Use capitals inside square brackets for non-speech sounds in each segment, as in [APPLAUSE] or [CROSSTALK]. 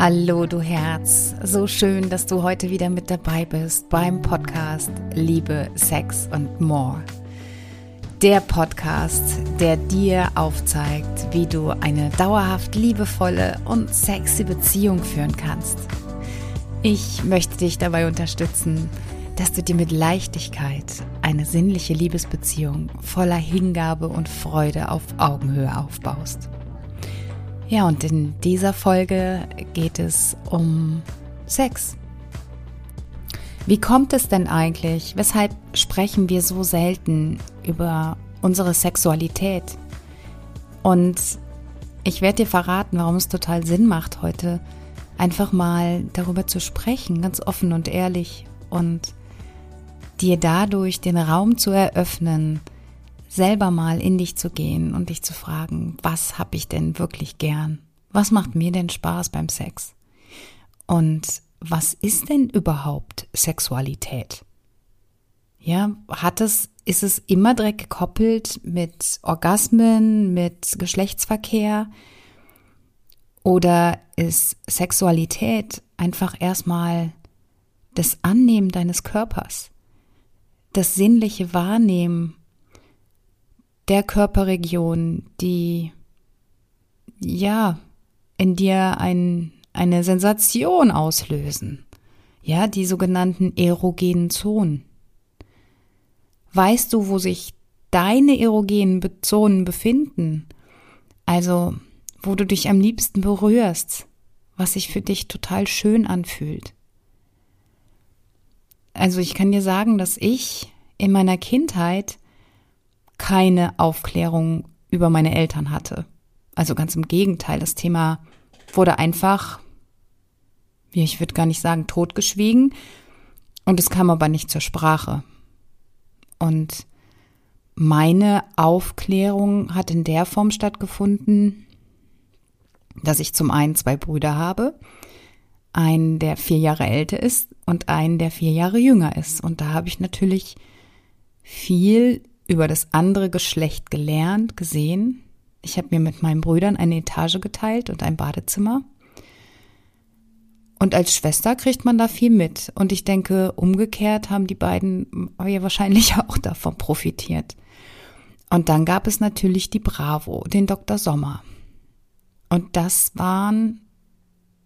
Hallo du Herz, so schön, dass du heute wieder mit dabei bist beim Podcast Liebe, Sex und More. Der Podcast, der dir aufzeigt, wie du eine dauerhaft liebevolle und sexy Beziehung führen kannst. Ich möchte dich dabei unterstützen, dass du dir mit Leichtigkeit eine sinnliche Liebesbeziehung voller Hingabe und Freude auf Augenhöhe aufbaust. Ja, und in dieser Folge geht es um Sex. Wie kommt es denn eigentlich? Weshalb sprechen wir so selten über unsere Sexualität? Und ich werde dir verraten, warum es total Sinn macht, heute einfach mal darüber zu sprechen, ganz offen und ehrlich und dir dadurch den Raum zu eröffnen, selber mal in dich zu gehen und dich zu fragen, was habe ich denn wirklich gern? Was macht mir denn Spaß beim Sex? Und was ist denn überhaupt Sexualität? Ja, hat es, ist es immer direkt gekoppelt mit Orgasmen, mit Geschlechtsverkehr? Oder ist Sexualität einfach erstmal das Annehmen deines Körpers, das sinnliche Wahrnehmen der Körperregion, die ja in dir ein, eine Sensation auslösen. Ja, die sogenannten erogenen Zonen. Weißt du, wo sich deine erogenen Zonen befinden? Also, wo du dich am liebsten berührst, was sich für dich total schön anfühlt. Also ich kann dir sagen, dass ich in meiner Kindheit keine Aufklärung über meine Eltern hatte. Also ganz im Gegenteil, das Thema wurde einfach, wie ich würde gar nicht sagen, totgeschwiegen und es kam aber nicht zur Sprache. Und meine Aufklärung hat in der Form stattgefunden, dass ich zum einen zwei Brüder habe, einen, der vier Jahre älter ist und einen, der vier Jahre jünger ist. Und da habe ich natürlich viel über das andere Geschlecht gelernt, gesehen. Ich habe mir mit meinen Brüdern eine Etage geteilt und ein Badezimmer. Und als Schwester kriegt man da viel mit. Und ich denke, umgekehrt haben die beiden ja wahrscheinlich [LAUGHS] auch davon profitiert. Und dann gab es natürlich die Bravo, den Dr. Sommer. Und das waren,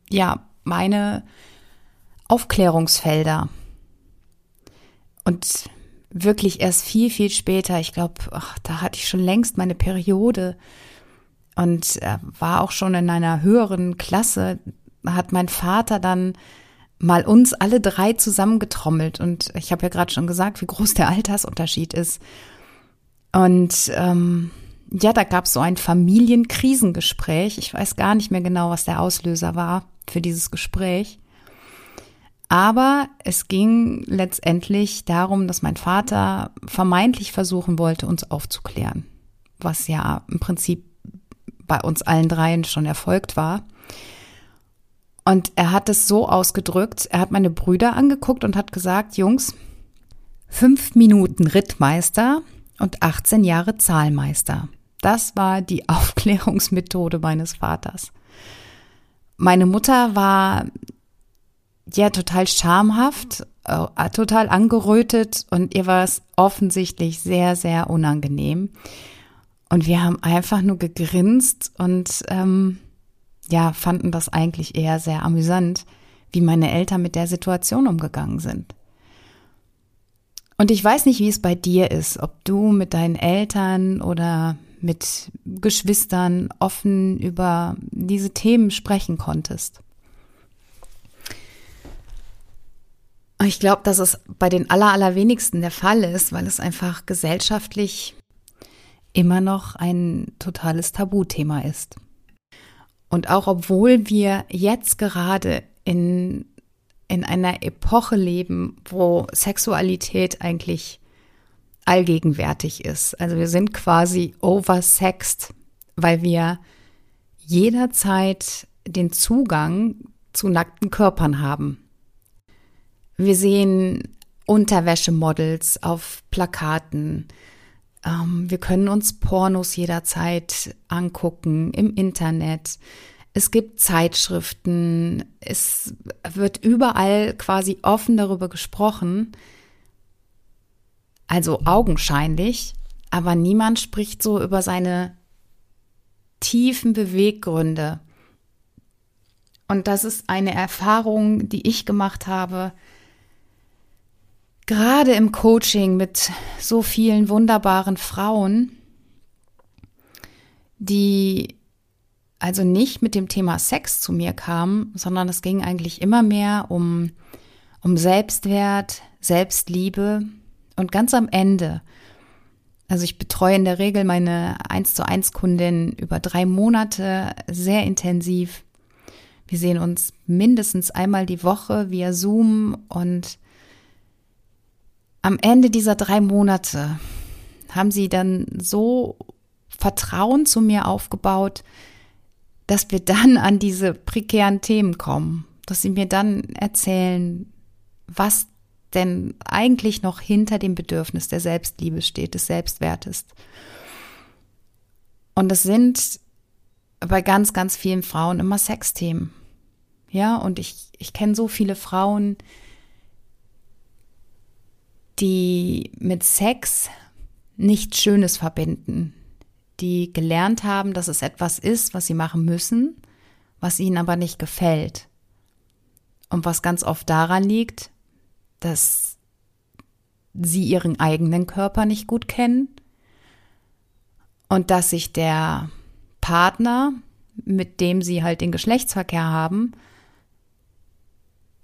ja, meine Aufklärungsfelder. Und wirklich erst viel, viel später. Ich glaube, da hatte ich schon längst meine Periode und äh, war auch schon in einer höheren Klasse. Hat mein Vater dann mal uns alle drei zusammengetrommelt und ich habe ja gerade schon gesagt, wie groß der Altersunterschied ist. Und ähm, ja, da gab es so ein Familienkrisengespräch. Ich weiß gar nicht mehr genau, was der Auslöser war für dieses Gespräch. Aber es ging letztendlich darum, dass mein Vater vermeintlich versuchen wollte, uns aufzuklären, was ja im Prinzip bei uns allen dreien schon erfolgt war. Und er hat es so ausgedrückt, er hat meine Brüder angeguckt und hat gesagt, Jungs, fünf Minuten Rittmeister und 18 Jahre Zahlmeister. Das war die [LAUGHS] Aufklärungsmethode meines Vaters. Meine Mutter war ja total schamhaft, äh, total angerötet und ihr war es offensichtlich sehr, sehr unangenehm. Und wir haben einfach nur gegrinst und ähm, ja, fanden das eigentlich eher sehr amüsant, wie meine Eltern mit der Situation umgegangen sind. Und ich weiß nicht, wie es bei dir ist, ob du mit deinen Eltern oder mit Geschwistern offen über diese Themen sprechen konntest. Ich glaube, dass es bei den aller, allerwenigsten der Fall ist, weil es einfach gesellschaftlich immer noch ein totales Tabuthema ist. Und auch obwohl wir jetzt gerade in, in einer Epoche leben, wo Sexualität eigentlich allgegenwärtig ist. Also wir sind quasi oversexed, weil wir jederzeit den Zugang zu nackten Körpern haben. Wir sehen Unterwäschemodels auf Plakaten. Ähm, wir können uns Pornos jederzeit angucken im Internet. Es gibt Zeitschriften, es wird überall quasi offen darüber gesprochen, also augenscheinlich, aber niemand spricht so über seine tiefen Beweggründe. Und das ist eine Erfahrung, die ich gemacht habe, gerade im Coaching mit so vielen wunderbaren Frauen, die also nicht mit dem Thema Sex zu mir kamen, sondern es ging eigentlich immer mehr um, um Selbstwert, Selbstliebe und ganz am Ende, also ich betreue in der Regel meine 1 zu 1 Kundin über drei Monate sehr intensiv. Wir sehen uns mindestens einmal die Woche via Zoom und am Ende dieser drei Monate haben sie dann so Vertrauen zu mir aufgebaut, dass wir dann an diese prekären Themen kommen, dass sie mir dann erzählen, was denn eigentlich noch hinter dem Bedürfnis der Selbstliebe steht, des Selbstwertes. Und es sind bei ganz, ganz vielen Frauen immer Sexthemen. Ja, und ich, ich kenne so viele Frauen, die mit Sex nichts Schönes verbinden, die gelernt haben, dass es etwas ist, was sie machen müssen, was ihnen aber nicht gefällt. Und was ganz oft daran liegt, dass sie ihren eigenen Körper nicht gut kennen und dass sich der Partner, mit dem sie halt den Geschlechtsverkehr haben,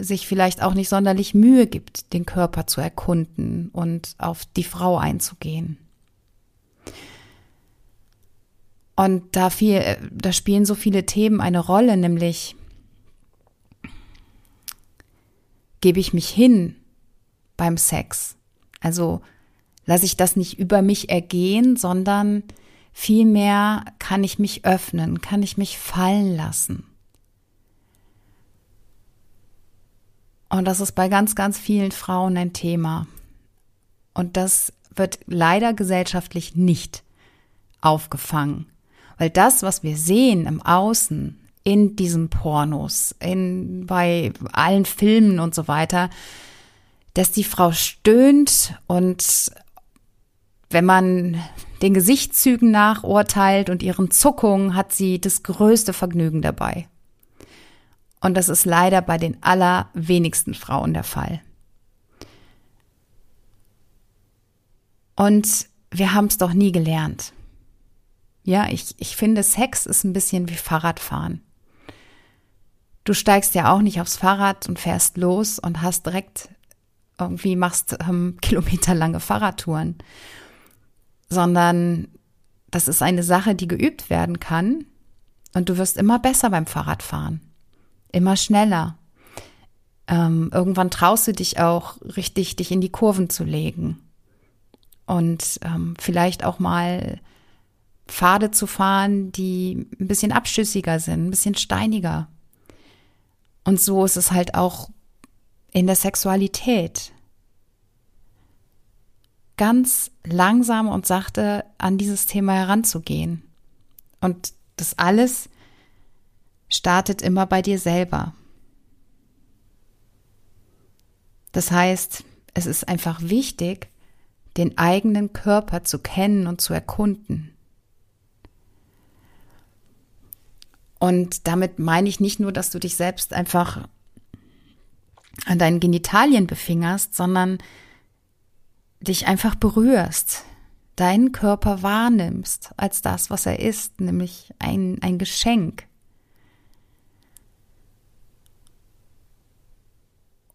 sich vielleicht auch nicht sonderlich Mühe gibt, den Körper zu erkunden und auf die Frau einzugehen. Und da viel, da spielen so viele Themen eine Rolle, nämlich gebe ich mich hin beim Sex. Also lasse ich das nicht über mich ergehen, sondern vielmehr kann ich mich öffnen, kann ich mich fallen lassen. Und das ist bei ganz, ganz vielen Frauen ein Thema. Und das wird leider gesellschaftlich nicht aufgefangen. Weil das, was wir sehen im Außen, in diesen Pornos, in, bei allen Filmen und so weiter, dass die Frau stöhnt und wenn man den Gesichtszügen nachurteilt und ihren Zuckungen, hat sie das größte Vergnügen dabei. Und das ist leider bei den allerwenigsten Frauen der Fall. Und wir haben es doch nie gelernt. Ja, ich, ich finde, Sex ist ein bisschen wie Fahrradfahren. Du steigst ja auch nicht aufs Fahrrad und fährst los und hast direkt irgendwie machst ähm, [LAUGHS] kilometerlange Fahrradtouren, sondern das ist eine Sache, die geübt werden kann und du wirst immer besser beim Fahrradfahren, immer schneller. Ähm, irgendwann traust du dich auch richtig, dich in die Kurven zu legen und ähm, vielleicht auch mal Pfade zu fahren, die ein bisschen abschüssiger sind, ein bisschen steiniger. Und so ist es halt auch in der Sexualität. Ganz langsam und sachte an dieses Thema heranzugehen. Und das alles startet immer bei dir selber. Das heißt, es ist einfach wichtig, den eigenen Körper zu kennen und zu erkunden. Und damit meine ich nicht nur, dass du dich selbst einfach an deinen Genitalien befingerst, sondern dich einfach berührst, deinen Körper wahrnimmst als das, was er ist, nämlich ein, ein Geschenk.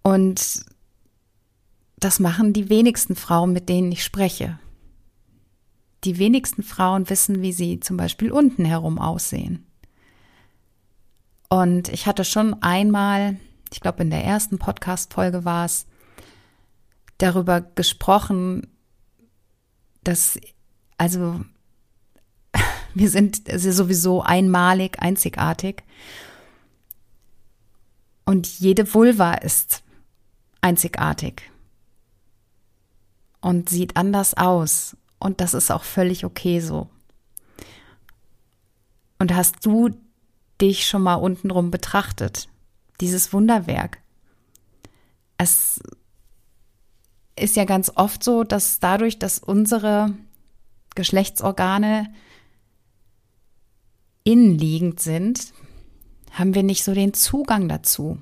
Und das machen die wenigsten Frauen, mit denen ich spreche. Die wenigsten Frauen wissen, wie sie zum Beispiel unten herum aussehen. Und ich hatte schon einmal ich glaube in der ersten Podcast-Folge war es, darüber gesprochen, dass, also, [LAUGHS] wir sind sowieso einmalig, einzigartig. Und jede Vulva ist einzigartig und sieht anders aus. Und das ist auch völlig okay so. Und hast du dich schon mal untenrum betrachtet. Dieses Wunderwerk. Es ist ja ganz oft so, dass dadurch, dass unsere Geschlechtsorgane innenliegend sind, haben wir nicht so den Zugang dazu.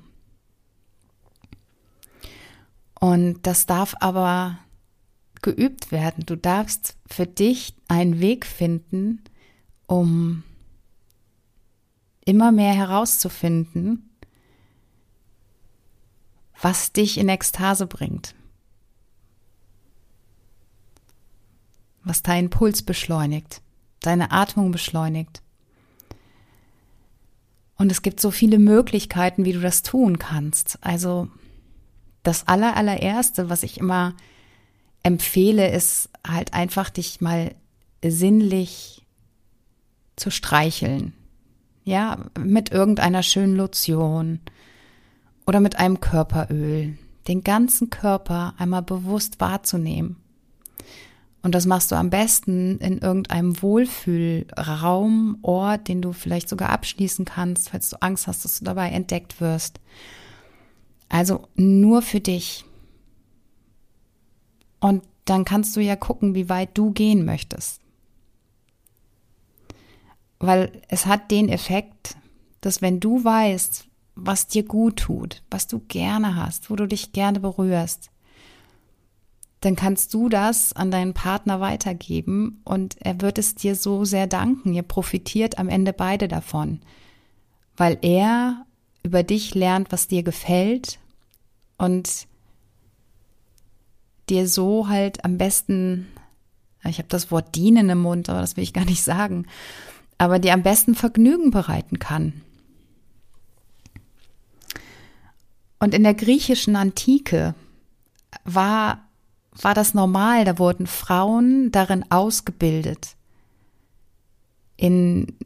Und das darf aber geübt werden. Du darfst für dich einen Weg finden, um immer mehr herauszufinden, was dich in Ekstase bringt, was deinen Puls beschleunigt, deine Atmung beschleunigt. Und es gibt so viele Möglichkeiten, wie du das tun kannst. Also das allerallererste, was ich immer empfehle, ist halt einfach dich mal sinnlich zu streicheln. Ja, mit irgendeiner schönen Lotion oder mit einem Körperöl. Den ganzen Körper einmal bewusst wahrzunehmen. Und das machst du am besten in irgendeinem Wohlfühlraum, Ort, den du vielleicht sogar abschließen kannst, falls du Angst hast, dass du dabei entdeckt wirst. Also nur für dich. Und dann kannst du ja gucken, wie weit du gehen möchtest. Weil es hat den Effekt, dass wenn du weißt, was dir gut tut, was du gerne hast, wo du dich gerne berührst, dann kannst du das an deinen Partner weitergeben und er wird es dir so sehr danken. Ihr profitiert am Ende beide davon, weil er über dich lernt, was dir gefällt und dir so halt am besten, ich habe das Wort dienen im Mund, aber das will ich gar nicht sagen, aber dir am besten Vergnügen bereiten kann. Und in der griechischen Antike war, war das normal, da wurden Frauen darin ausgebildet, in,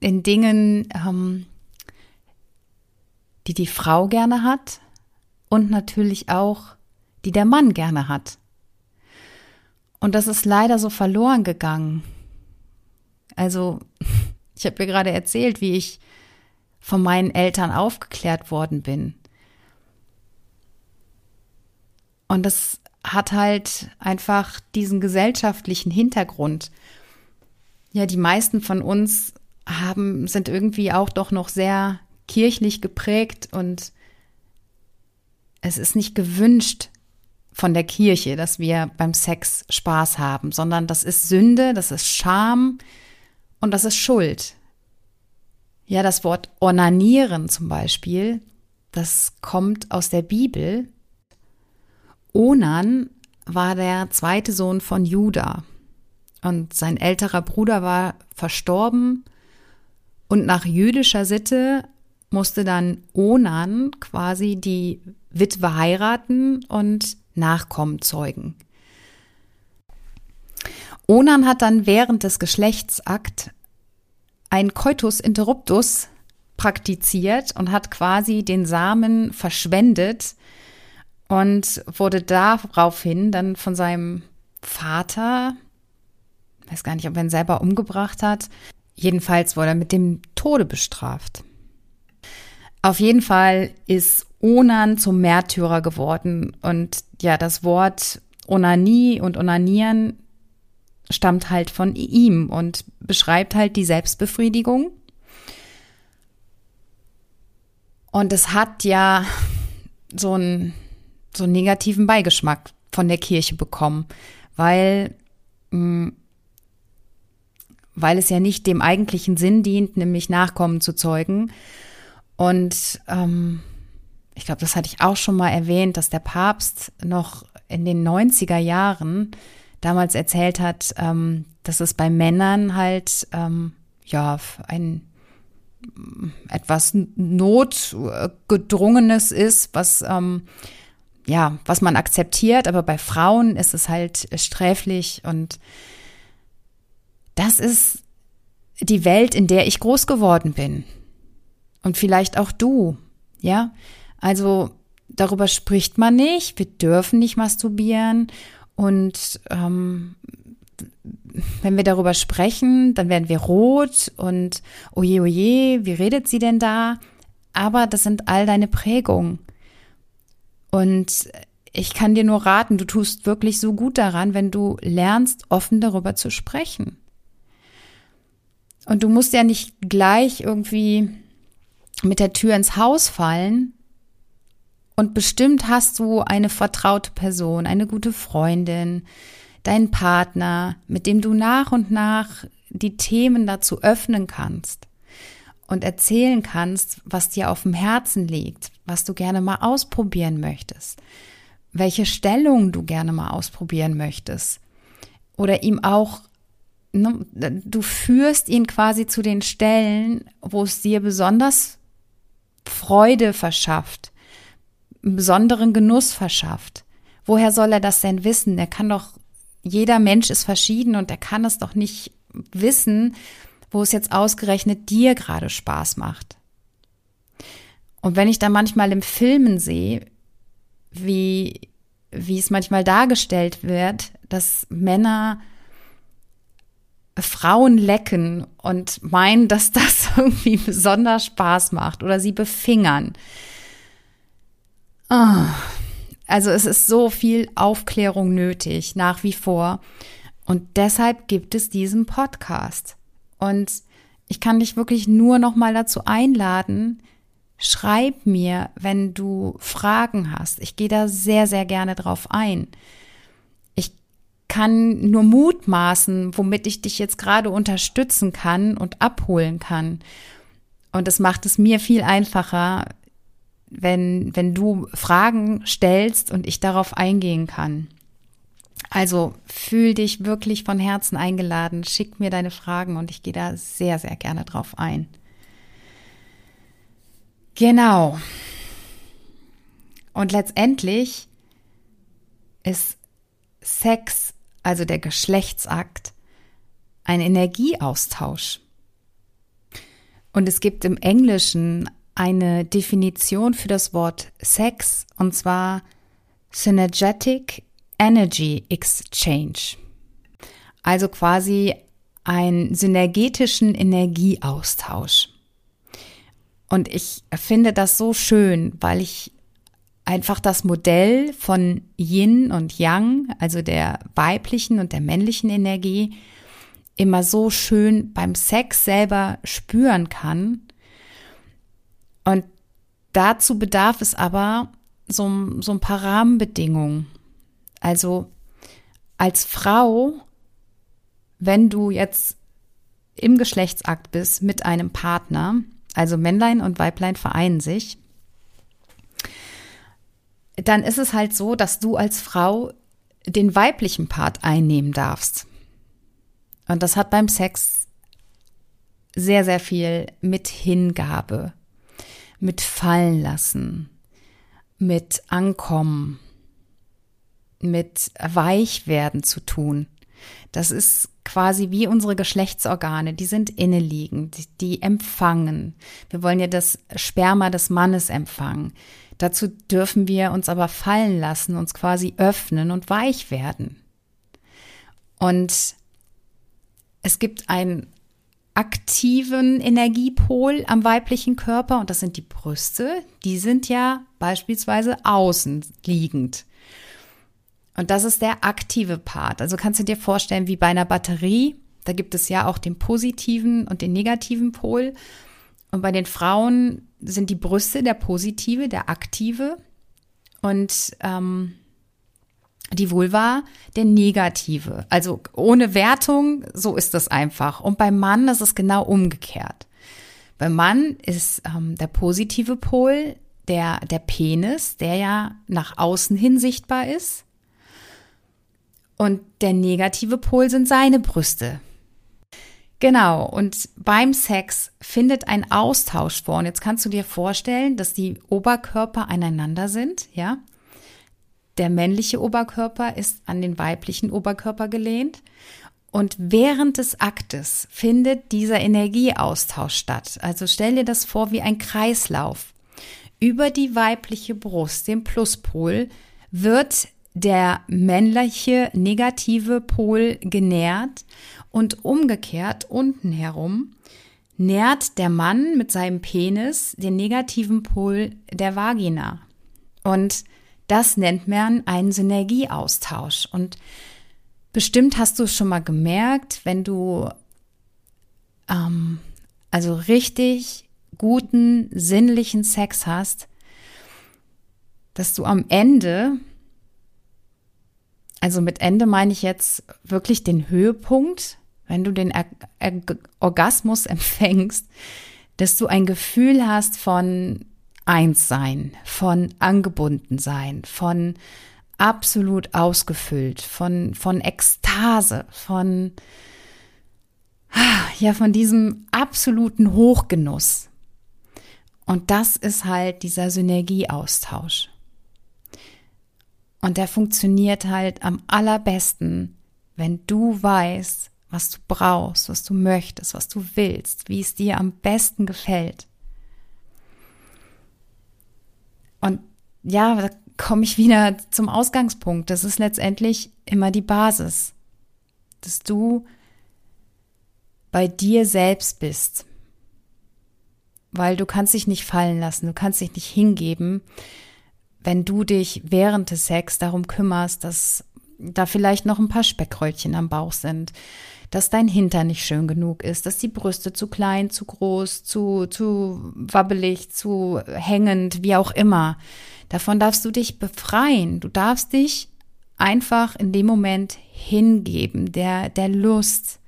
in Dingen, ähm, die die Frau gerne hat und natürlich auch, die der Mann gerne hat. Und das ist leider so verloren gegangen. Also, [LAUGHS] ich habe mir gerade erzählt, wie ich von meinen Eltern aufgeklärt worden bin. Und das hat halt einfach diesen gesellschaftlichen Hintergrund. Ja, die meisten von uns haben, sind irgendwie auch doch noch sehr kirchlich geprägt und es ist nicht gewünscht von der Kirche, dass wir beim Sex Spaß haben, sondern das ist Sünde, das ist Scham und das ist Schuld. Ja, das Wort ornanieren zum Beispiel, das kommt aus der Bibel. Onan war der zweite Sohn von Juda und sein älterer Bruder war verstorben und nach jüdischer Sitte musste dann Onan quasi die Witwe heiraten und Nachkommen zeugen. Onan hat dann während des Geschlechtsakt ein Coitus interruptus praktiziert und hat quasi den Samen verschwendet und wurde daraufhin dann von seinem Vater, weiß gar nicht, ob er ihn selber umgebracht hat, jedenfalls wurde er mit dem Tode bestraft. Auf jeden Fall ist Onan zum Märtyrer geworden. Und ja, das Wort Onanie und Onanieren stammt halt von ihm und beschreibt halt die Selbstbefriedigung. Und es hat ja so einen, so einen negativen Beigeschmack von der Kirche bekommen, weil, mm, weil es ja nicht dem eigentlichen Sinn dient, nämlich Nachkommen zu zeugen, und ähm, ich glaube, das hatte ich auch schon mal erwähnt, dass der Papst noch in den 90er Jahren damals erzählt hat, ähm, dass es bei Männern halt ähm, ja ein etwas notgedrungenes ist, was ähm, ja was man akzeptiert, aber bei Frauen ist es halt sträflich und das ist die Welt, in der ich groß geworden bin. Und vielleicht auch du, ja? Also darüber spricht man nicht, wir dürfen nicht masturbieren und ähm, wenn wir darüber sprechen, dann werden wir rot und oje, oje, wie redet sie denn da? Aber das sind all deine Prägungen. Und ich kann dir nur raten, du tust wirklich so gut daran, wenn du lernst, offen darüber zu sprechen. Und du musst ja nicht gleich irgendwie mit der Tür ins Haus fallen. Und bestimmt hast du eine vertraute Person, eine gute Freundin, deinen Partner, mit dem du nach und nach die Themen dazu öffnen kannst und erzählen kannst, was dir auf dem Herzen liegt, was du gerne mal ausprobieren möchtest, welche Stellung du gerne mal ausprobieren möchtest oder ihm auch ne, du führst ihn quasi zu den Stellen, wo es dir besonders Freude verschafft, einen besonderen Genuss verschafft. Woher soll er das denn wissen? Er kann doch jeder Mensch ist verschieden und er kann es doch nicht wissen, wo es jetzt ausgerechnet dir gerade Spaß macht. Und wenn ich da manchmal im Filmen sehe, wie, wie es manchmal dargestellt wird, dass Männer Frauen lecken und meinen, dass das [LAUGHS] irgendwie besonders Spaß macht oder sie befingern. Oh, also es ist so viel Aufklärung nötig, nach wie vor. Und deshalb gibt es diesen Podcast. Und ich kann dich wirklich nur noch mal dazu einladen, schreib mir, wenn du Fragen hast. Ich gehe da sehr, sehr gerne drauf ein. Kann nur mutmaßen, womit ich dich jetzt gerade unterstützen kann und abholen kann. Und es macht es mir viel einfacher, wenn, wenn du Fragen stellst und ich darauf eingehen kann. Also fühl dich wirklich von Herzen eingeladen, schick mir deine Fragen und ich gehe da sehr, sehr gerne drauf ein. Genau. Und letztendlich ist Sex, also der Geschlechtsakt, ein Energieaustausch. Und es gibt im Englischen eine Definition für das Wort Sex und zwar Synergetic Energy Exchange. Also quasi einen synergetischen Energieaustausch. Und ich finde das so schön, weil ich einfach das Modell von Yin und Yang, also der weiblichen und der männlichen Energie, immer so schön beim Sex selber spüren kann und dazu bedarf es aber so, so ein paar Rahmenbedingungen. Also als Frau, wenn du jetzt im Geschlechtsakt bist mit einem Partner, also Männlein und Weiblein vereinen sich, dann ist es halt so, dass du als Frau den weiblichen Part einnehmen darfst. Und das hat beim Sex sehr, sehr viel mit Hingabe mit fallen lassen, mit ankommen, mit weich werden zu tun. Das ist quasi wie unsere Geschlechtsorgane, die sind inneliegend, die empfangen. Wir wollen ja das Sperma des Mannes empfangen. Dazu dürfen wir uns aber fallen lassen, uns quasi öffnen und weich werden. Und es gibt ein aktiven Energiepol am weiblichen Körper und das sind die Brüste. Die sind ja beispielsweise außen liegend. Und das ist der aktive Part. Also kannst du dir vorstellen, wie bei einer Batterie, da gibt es ja auch den positiven und den negativen Pol. Und bei den Frauen sind die Brüste der positive, der aktive. Und ähm, die Vulva der negative. Also ohne Wertung, so ist das einfach. Und beim Mann ist es genau umgekehrt. Beim Mann ist ähm, der positive Pol der, der Penis, der ja nach außen hin sichtbar ist. Und der negative Pol sind seine Brüste. Genau, und beim Sex findet ein Austausch vor. Und jetzt kannst du dir vorstellen, dass die Oberkörper aneinander sind, ja? Der männliche Oberkörper ist an den weiblichen Oberkörper gelehnt. Und während des Aktes findet dieser Energieaustausch statt. Also stell dir das vor wie ein Kreislauf. Über die weibliche Brust, den Pluspol, wird der männliche negative Pol genährt und umgekehrt unten herum nährt der Mann mit seinem Penis den negativen Pol der Vagina. Und das nennt man einen Synergieaustausch. Und bestimmt hast du es schon mal gemerkt, wenn du ähm, also richtig guten, sinnlichen Sex hast, dass du am Ende also mit Ende meine ich jetzt wirklich den Höhepunkt, wenn du den er er Orgasmus [LAUGHS] empfängst, dass du ein Gefühl hast von Einssein, von Angebundensein, von absolut ausgefüllt, von, von Ekstase, von, ja, von diesem absoluten Hochgenuss. Und das ist halt dieser Synergieaustausch. Und der funktioniert halt am allerbesten, wenn du weißt, was du brauchst, was du möchtest, was du willst, wie es dir am besten gefällt. Und ja, da komme ich wieder zum Ausgangspunkt. Das ist letztendlich immer die Basis, dass du bei dir selbst bist. Weil du kannst dich nicht fallen lassen, du kannst dich nicht hingeben, wenn du dich während des Sex darum kümmerst, dass da vielleicht noch ein paar Speckröllchen am Bauch sind, dass dein Hintern nicht schön genug ist, dass die Brüste zu klein, zu groß, zu, zu wabbelig, zu hängend, wie auch immer. Davon darfst du dich befreien. Du darfst dich einfach in dem Moment hingeben, der, der Lust,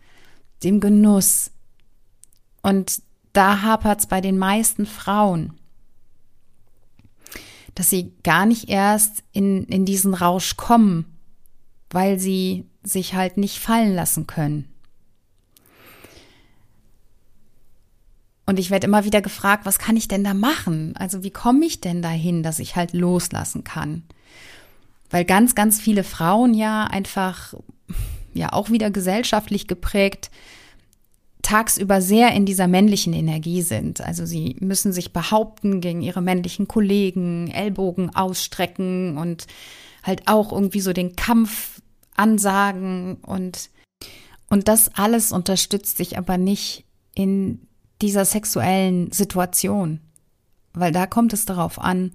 dem Genuss. Und da hapert's bei den meisten Frauen dass sie gar nicht erst in, in diesen Rausch kommen, weil sie sich halt nicht fallen lassen können. Und ich werde immer wieder gefragt, was kann ich denn da machen? Also wie komme ich denn dahin, dass ich halt loslassen kann? Weil ganz, ganz viele Frauen ja einfach, ja auch wieder gesellschaftlich geprägt, tagsüber sehr in dieser männlichen Energie sind. Also sie müssen sich behaupten gegen ihre männlichen Kollegen, Ellbogen ausstrecken und halt auch irgendwie so den Kampf ansagen und und das alles unterstützt sich aber nicht in dieser sexuellen Situation, weil da kommt es darauf an,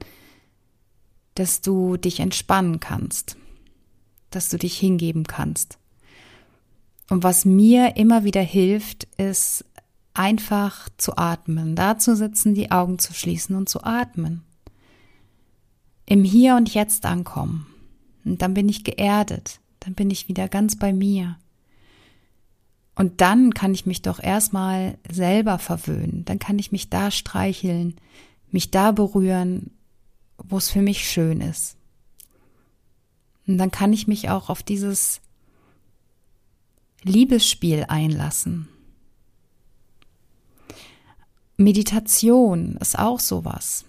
dass du dich entspannen kannst, dass du dich hingeben kannst. Und was mir immer wieder hilft, ist einfach zu atmen, da zu sitzen, die Augen zu schließen und zu atmen. Im Hier und Jetzt ankommen. Und dann bin ich geerdet, dann bin ich wieder ganz bei mir. Und dann kann ich mich doch erstmal selber verwöhnen, dann kann ich mich da streicheln, mich da berühren, wo es für mich schön ist. Und dann kann ich mich auch auf dieses Liebesspiel einlassen. Meditation ist auch sowas,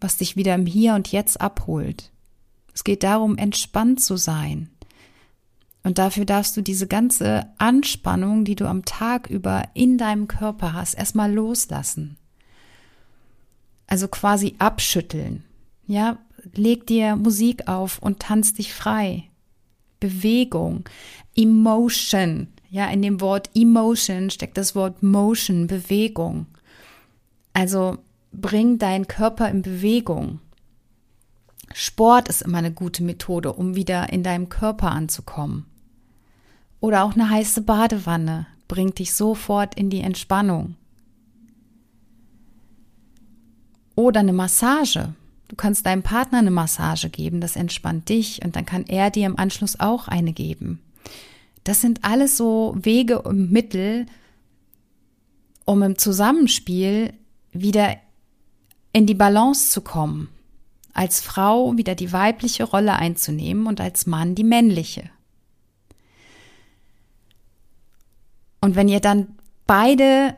was dich wieder im Hier und Jetzt abholt. Es geht darum, entspannt zu sein. Und dafür darfst du diese ganze Anspannung, die du am Tag über in deinem Körper hast, erstmal loslassen. Also quasi abschütteln. Ja, leg dir Musik auf und tanz dich frei. Bewegung, Emotion. Ja, in dem Wort Emotion steckt das Wort Motion, Bewegung. Also bring deinen Körper in Bewegung. Sport ist immer eine gute Methode, um wieder in deinem Körper anzukommen. Oder auch eine heiße Badewanne bringt dich sofort in die Entspannung. Oder eine Massage. Du kannst deinem Partner eine Massage geben, das entspannt dich und dann kann er dir im Anschluss auch eine geben. Das sind alles so Wege und Mittel, um im Zusammenspiel wieder in die Balance zu kommen. Als Frau wieder die weibliche Rolle einzunehmen und als Mann die männliche. Und wenn ihr dann beide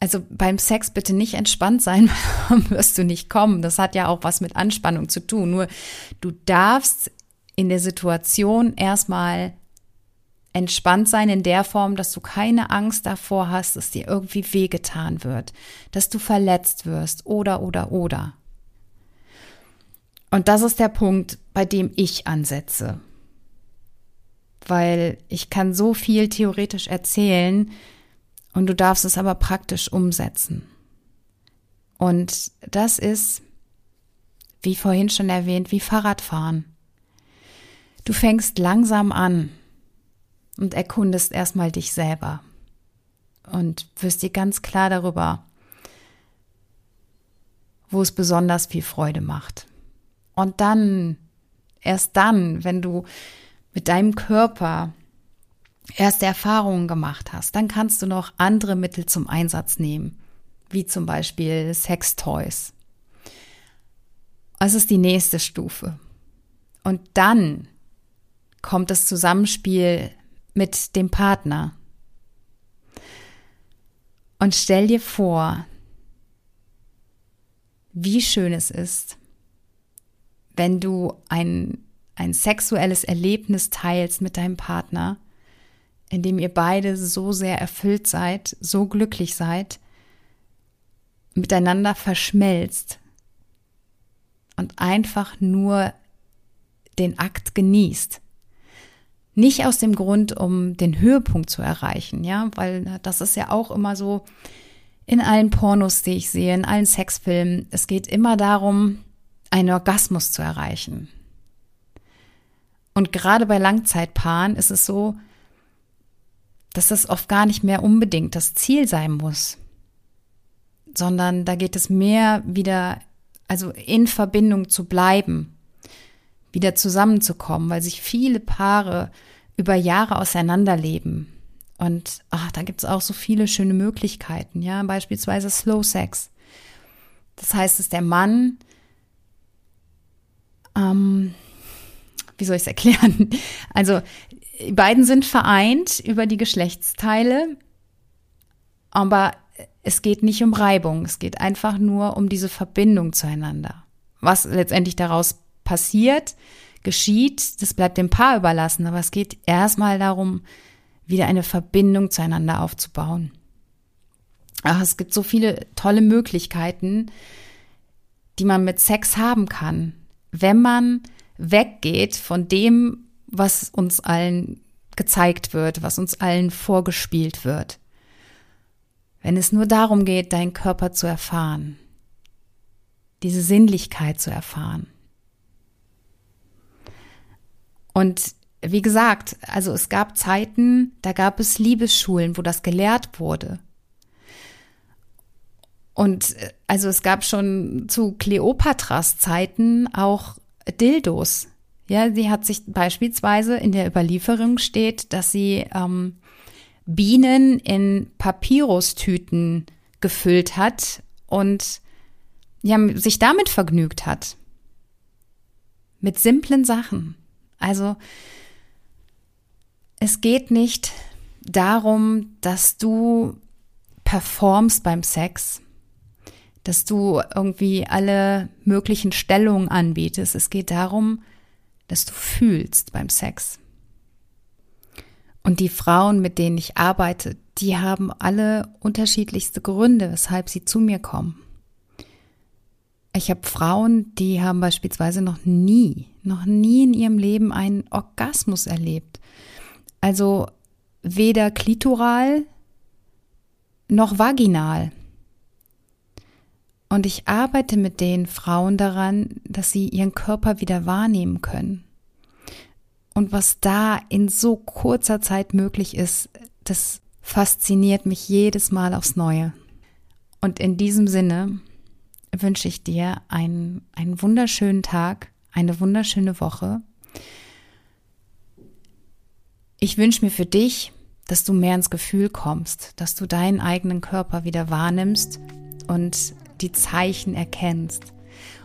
also beim Sex bitte nicht entspannt sein, [LAUGHS] wirst du nicht kommen. Das hat ja auch was mit Anspannung zu tun. Nur du darfst in der Situation erstmal entspannt sein in der Form, dass du keine Angst davor hast, dass dir irgendwie wehgetan wird, dass du verletzt wirst oder oder oder. Und das ist der Punkt, bei dem ich ansetze. Weil ich kann so viel theoretisch erzählen und du darfst es aber praktisch umsetzen. Und das ist, wie vorhin schon erwähnt, wie Fahrradfahren. Du fängst langsam an und erkundest erstmal dich selber und wirst dir ganz klar darüber, wo es besonders viel Freude macht. Und dann, erst dann, wenn du mit deinem Körper erste Erfahrungen gemacht hast, dann kannst du noch andere Mittel zum Einsatz nehmen, wie zum Beispiel Sextoys. Das ist die nächste Stufe. Und dann kommt das Zusammenspiel mit dem Partner. Und stell dir vor, wie schön es ist, wenn du ein, ein sexuelles Erlebnis teilst mit deinem Partner, in dem ihr beide so sehr erfüllt seid, so glücklich seid, miteinander verschmelzt und einfach nur den Akt genießt. Nicht aus dem Grund, um den Höhepunkt zu erreichen, ja, weil das ist ja auch immer so in allen Pornos, die ich sehe, in allen Sexfilmen. Es geht immer darum, einen Orgasmus zu erreichen. Und gerade bei Langzeitpaaren ist es so, dass das oft gar nicht mehr unbedingt das Ziel sein muss, sondern da geht es mehr wieder, also in Verbindung zu bleiben, wieder zusammenzukommen, weil sich viele Paare über Jahre auseinanderleben. Und ach, da gibt es auch so viele schöne Möglichkeiten, ja, beispielsweise Slow Sex. Das heißt, dass der Mann ähm, wie soll ich es erklären? [LAUGHS] Also, die beiden sind vereint über die Geschlechtsteile, aber es geht nicht um Reibung, es geht einfach nur um diese Verbindung zueinander. Was letztendlich daraus passiert, geschieht, das bleibt dem Paar überlassen, aber es geht erstmal darum, wieder eine Verbindung zueinander aufzubauen. Ach, es gibt so viele tolle Möglichkeiten, die man mit Sex haben kann wenn man weggeht von dem, was uns allen gezeigt wird, was uns allen vorgespielt wird. Wenn es nur darum geht, deinen Körper zu erfahren, diese Sinnlichkeit zu erfahren. Und wie gesagt, also es gab Zeiten, da gab es Liebesschulen, wo das gelehrt wurde. Und äh, also es gab schon zu Kleopatras Zeiten auch Dildos. Ja, sie hat sich beispielsweise in der Überlieferung steht, dass sie ähm, Bienen in Papyrustüten gefüllt hat und ja, sich damit vergnügt hat. Mit simplen Sachen. Also es geht nicht darum, dass du performst beim Sex, dass du irgendwie alle möglichen Stellungen anbietest. Es geht darum, dass du fühlst beim Sex. Und die Frauen, mit denen ich arbeite, die haben alle unterschiedlichste Gründe, weshalb sie zu mir kommen. Ich habe Frauen, die haben beispielsweise noch nie, noch nie in ihrem Leben einen Orgasmus erlebt. Also weder klitoral noch vaginal. Und ich arbeite mit den Frauen daran, dass sie ihren Körper wieder wahrnehmen können. Und was da in so kurzer Zeit möglich ist, das fasziniert mich jedes Mal aufs Neue. Und in diesem Sinne wünsche ich dir einen, einen wunderschönen Tag, eine wunderschöne Woche. Ich wünsche mir für dich, dass du mehr ins Gefühl kommst, dass du deinen eigenen Körper wieder wahrnimmst und die Zeichen erkennst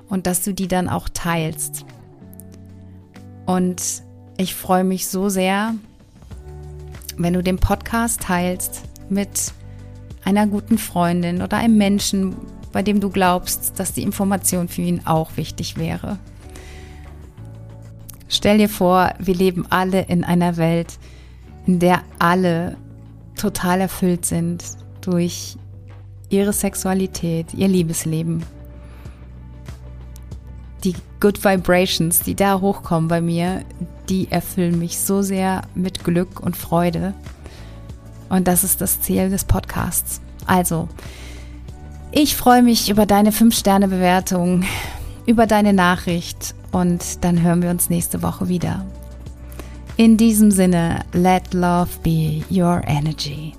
und dass du die dann auch teilst. Und ich freue mich so sehr, wenn du den Podcast teilst mit einer guten Freundin oder einem Menschen, bei dem du glaubst, dass die Information für ihn auch wichtig wäre. Stell dir vor, wir leben alle in einer Welt, in der alle total erfüllt sind durch ihre Sexualität, ihr Liebesleben. die Good Vibrations, die da hochkommen bei mir, die erfüllen mich so sehr mit Glück und Freude. Und das ist das Ziel des Podcasts. Also, ich freue mich über deine 5-Sterne-Bewertung, über deine Nachricht und dann hören wir uns nächste Woche wieder. In diesem Sinne, let love be your energy.